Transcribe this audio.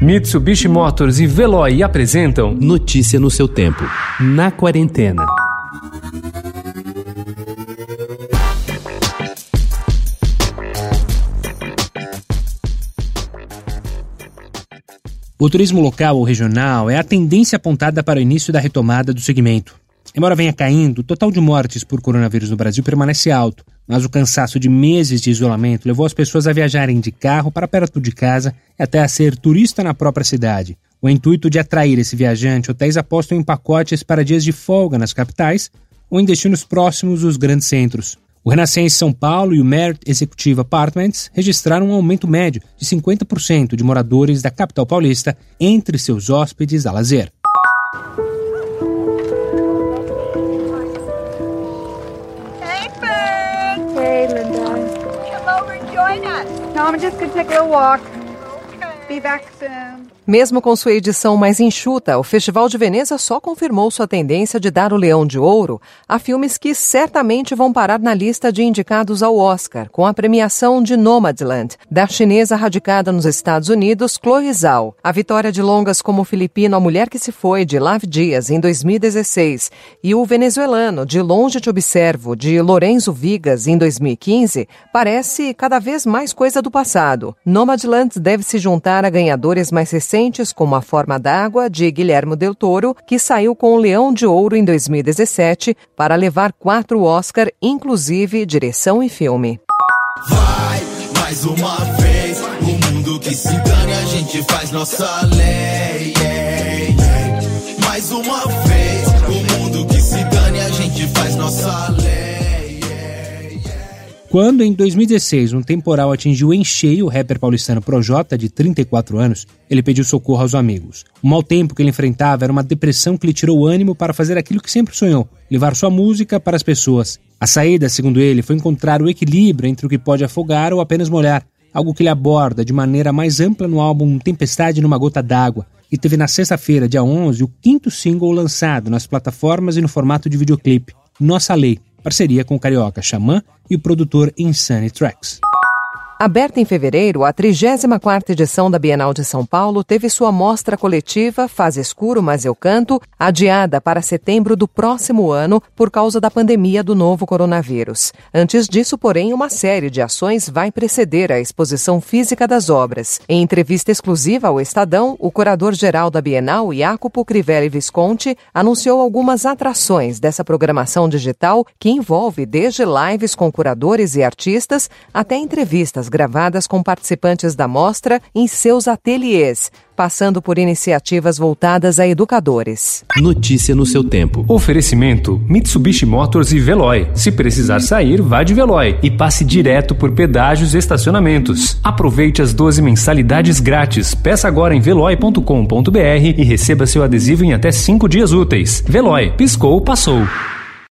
Mitsubishi Motors e Veloy apresentam Notícia no seu tempo. Na quarentena. O turismo local ou regional é a tendência apontada para o início da retomada do segmento. Embora venha caindo, o total de mortes por coronavírus no Brasil permanece alto, mas o cansaço de meses de isolamento levou as pessoas a viajarem de carro para perto de casa e até a ser turista na própria cidade. O intuito de atrair esse viajante, hotéis apostam em pacotes para dias de folga nas capitais ou em destinos próximos dos grandes centros. O Renascença São Paulo e o Merit Executive Apartments registraram um aumento médio de 50% de moradores da capital paulista entre seus hóspedes a lazer. No, I'm just going to take a little walk. Be back soon. Mesmo com sua edição mais enxuta, o Festival de Veneza só confirmou sua tendência de dar o Leão de Ouro a filmes que certamente vão parar na lista de indicados ao Oscar, com a premiação de Nomadland, da chinesa radicada nos Estados Unidos, Chloe Zhao. A vitória de longas como o filipino A Mulher que Se Foi, de Lav Dias, em 2016, e o venezuelano De Longe Te Observo, de Lorenzo Vigas, em 2015, parece cada vez mais coisa do passado. Nomadland deve se juntar a ganhadores mais recentes como A Forma d'Água, de Guilherme Del Toro, que saiu com o Leão de Ouro em 2017 para levar quatro Oscar, inclusive direção e filme. Vai, mais uma vez, o mundo que se a gente faz nossa lei. Mais uma vez, o mundo que se a gente faz nossa lei. Quando, em 2016, um temporal atingiu em cheio o rapper paulistano Projota, de 34 anos, ele pediu socorro aos amigos. O mau tempo que ele enfrentava era uma depressão que lhe tirou o ânimo para fazer aquilo que sempre sonhou, levar sua música para as pessoas. A saída, segundo ele, foi encontrar o equilíbrio entre o que pode afogar ou apenas molhar, algo que ele aborda de maneira mais ampla no álbum Tempestade numa Gota d'Água, e teve na sexta-feira, dia 11, o quinto single lançado nas plataformas e no formato de videoclipe, Nossa Lei, parceria com o carioca Xamã e o produtor Insane Tracks. Aberta em fevereiro, a 34ª edição da Bienal de São Paulo teve sua mostra coletiva Faz Escuro, Mas Eu Canto, adiada para setembro do próximo ano por causa da pandemia do novo coronavírus. Antes disso, porém, uma série de ações vai preceder a exposição física das obras. Em entrevista exclusiva ao Estadão, o curador-geral da Bienal, Jacopo Crivelli Visconti, anunciou algumas atrações dessa programação digital que envolve desde lives com curadores e artistas até entrevistas gravadas com participantes da mostra em seus ateliês, passando por iniciativas voltadas a educadores. Notícia no seu tempo. Oferecimento: Mitsubishi Motors e Veloy. Se precisar sair, vá de Veloy e passe direto por pedágios e estacionamentos. Aproveite as 12 mensalidades grátis. Peça agora em veloy.com.br e receba seu adesivo em até 5 dias úteis. Veloy, piscou, passou.